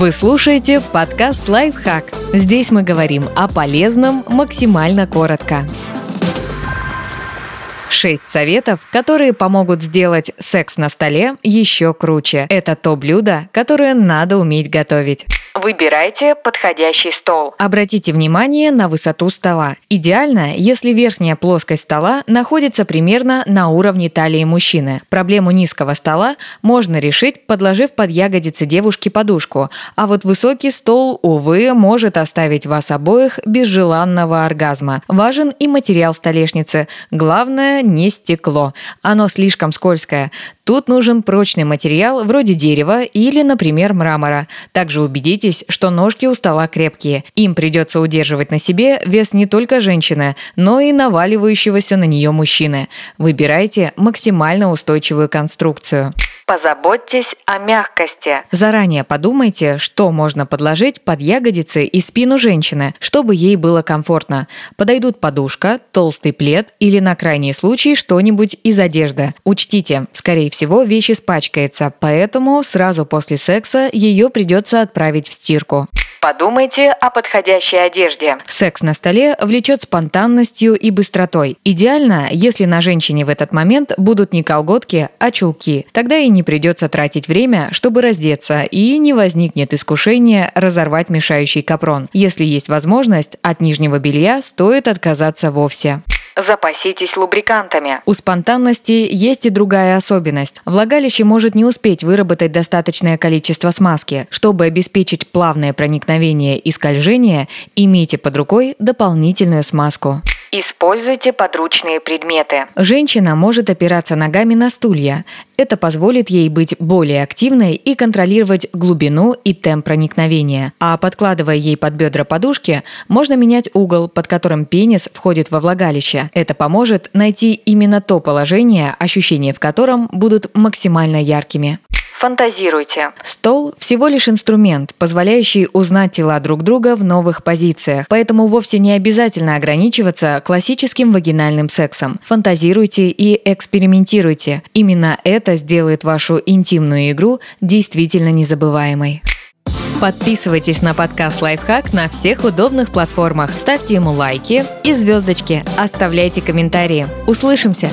Вы слушаете подкаст «Лайфхак». Здесь мы говорим о полезном максимально коротко. Шесть советов, которые помогут сделать секс на столе еще круче. Это то блюдо, которое надо уметь готовить. Выбирайте подходящий стол. Обратите внимание на высоту стола. Идеально, если верхняя плоскость стола находится примерно на уровне талии мужчины. Проблему низкого стола можно решить, подложив под ягодицы девушки подушку, а вот высокий стол, увы, может оставить вас обоих без желанного оргазма. Важен и материал столешницы. Главное, не стекло. Оно слишком скользкое. Тут нужен прочный материал вроде дерева или, например, мрамора. Также убедитесь, что ножки у стола крепкие. Им придется удерживать на себе вес не только женщины, но и наваливающегося на нее мужчины. Выбирайте максимально устойчивую конструкцию. Позаботьтесь о мягкости. Заранее подумайте, что можно подложить под ягодицы и спину женщины, чтобы ей было комфортно. Подойдут подушка, толстый плед или на крайний случай что-нибудь из одежды. Учтите, скорее всего, вещь испачкается, поэтому сразу после секса ее придется отправить в стирку. Подумайте о подходящей одежде. Секс на столе влечет спонтанностью и быстротой. Идеально, если на женщине в этот момент будут не колготки, а чулки. Тогда и не придется тратить время, чтобы раздеться, и не возникнет искушение разорвать мешающий капрон. Если есть возможность, от нижнего белья стоит отказаться вовсе. Запаситесь лубрикантами. У спонтанности есть и другая особенность. Влагалище может не успеть выработать достаточное количество смазки. Чтобы обеспечить плавное проникновение и скольжение, имейте под рукой дополнительную смазку. Используйте подручные предметы. Женщина может опираться ногами на стулья. Это позволит ей быть более активной и контролировать глубину и темп проникновения. А подкладывая ей под бедра подушки, можно менять угол, под которым пенис входит во влагалище. Это поможет найти именно то положение, ощущения в котором будут максимально яркими. Фантазируйте. Стол – всего лишь инструмент, позволяющий узнать тела друг друга в новых позициях, поэтому вовсе не обязательно ограничиваться классическим вагинальным сексом. Фантазируйте и экспериментируйте. Именно это сделает вашу интимную игру действительно незабываемой. Подписывайтесь на подкаст «Лайфхак» на всех удобных платформах. Ставьте ему лайки и звездочки. Оставляйте комментарии. Услышимся!